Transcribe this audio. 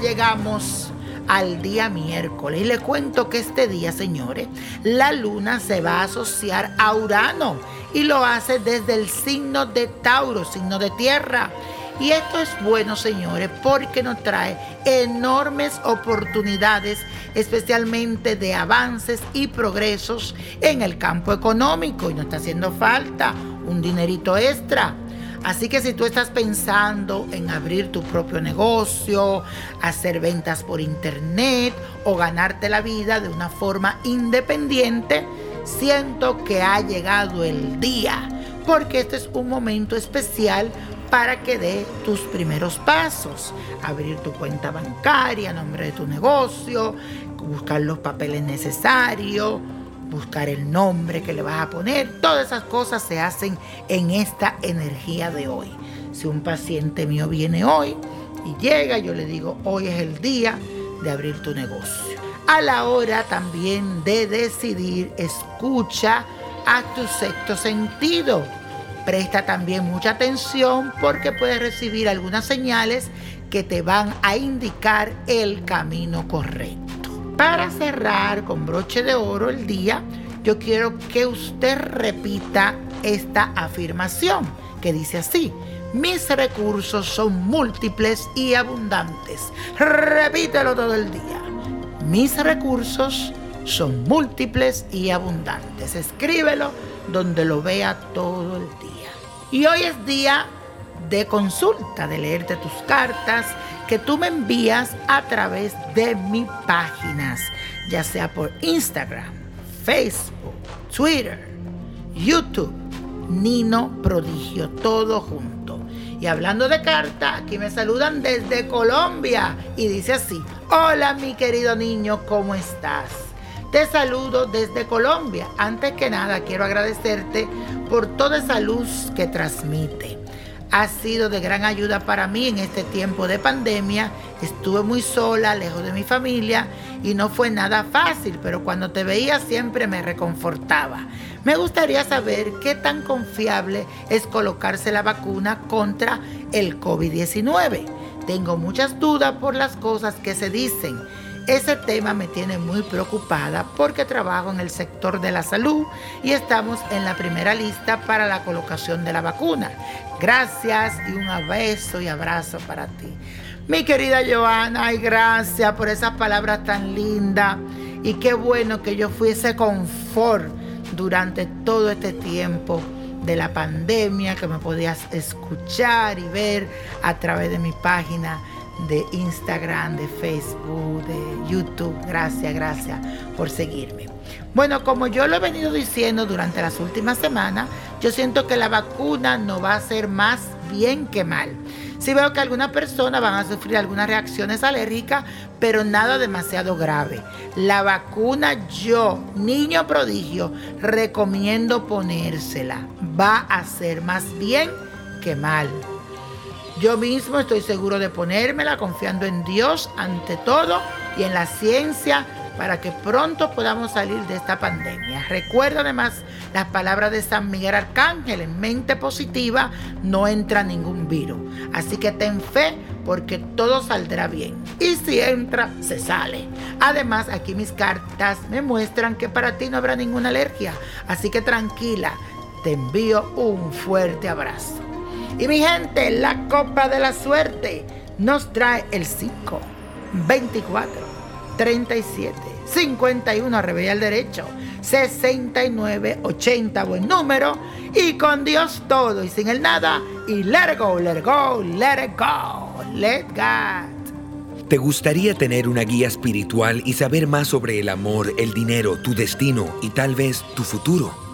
llegamos al día miércoles. Y le cuento que este día, señores, la luna se va a asociar a Urano y lo hace desde el signo de Tauro, signo de tierra. Y esto es bueno, señores, porque nos trae enormes oportunidades, especialmente de avances y progresos en el campo económico. Y nos está haciendo falta un dinerito extra. Así que si tú estás pensando en abrir tu propio negocio, hacer ventas por internet o ganarte la vida de una forma independiente, siento que ha llegado el día, porque este es un momento especial para que dé tus primeros pasos. Abrir tu cuenta bancaria, nombre de tu negocio, buscar los papeles necesarios, buscar el nombre que le vas a poner. Todas esas cosas se hacen en esta energía de hoy. Si un paciente mío viene hoy y llega, yo le digo, hoy es el día de abrir tu negocio. A la hora también de decidir, escucha a tu sexto sentido Presta también mucha atención porque puedes recibir algunas señales que te van a indicar el camino correcto. Para cerrar con broche de oro el día, yo quiero que usted repita esta afirmación que dice así. Mis recursos son múltiples y abundantes. Repítelo todo el día. Mis recursos son múltiples y abundantes. Escríbelo donde lo vea todo el día. Y hoy es día de consulta, de leerte tus cartas que tú me envías a través de mis páginas, ya sea por Instagram, Facebook, Twitter, YouTube, Nino Prodigio, todo junto. Y hablando de carta, aquí me saludan desde Colombia y dice así, hola mi querido niño, ¿cómo estás? Te saludo desde Colombia. Antes que nada, quiero agradecerte por toda esa luz que transmite. Ha sido de gran ayuda para mí en este tiempo de pandemia. Estuve muy sola, lejos de mi familia y no fue nada fácil, pero cuando te veía siempre me reconfortaba. Me gustaría saber qué tan confiable es colocarse la vacuna contra el COVID-19. Tengo muchas dudas por las cosas que se dicen ese tema me tiene muy preocupada porque trabajo en el sector de la salud y estamos en la primera lista para la colocación de la vacuna. Gracias y un beso y abrazo para ti. Mi querida Joana, y gracias por esas palabras tan lindas y qué bueno que yo fuese confort durante todo este tiempo de la pandemia, que me podías escuchar y ver a través de mi página de Instagram, de Facebook, de YouTube. Gracias, gracias por seguirme. Bueno, como yo lo he venido diciendo durante las últimas semanas, yo siento que la vacuna no va a ser más bien que mal. Sí veo que algunas personas van a sufrir algunas reacciones alérgicas, pero nada demasiado grave. La vacuna yo, niño prodigio, recomiendo ponérsela. Va a ser más bien que mal. Yo mismo estoy seguro de ponérmela confiando en Dios ante todo y en la ciencia para que pronto podamos salir de esta pandemia. Recuerda además las palabras de San Miguel Arcángel, en mente positiva no entra ningún virus. Así que ten fe porque todo saldrá bien. Y si entra, se sale. Además, aquí mis cartas me muestran que para ti no habrá ninguna alergia. Así que tranquila, te envío un fuerte abrazo. Y mi gente, la copa de la suerte nos trae el 5, 24, 37, 51, arrebella al derecho, 69, 80, buen número, y con Dios todo y sin el nada, y let it go, let it go, let it go, let God. ¿Te gustaría tener una guía espiritual y saber más sobre el amor, el dinero, tu destino y tal vez tu futuro?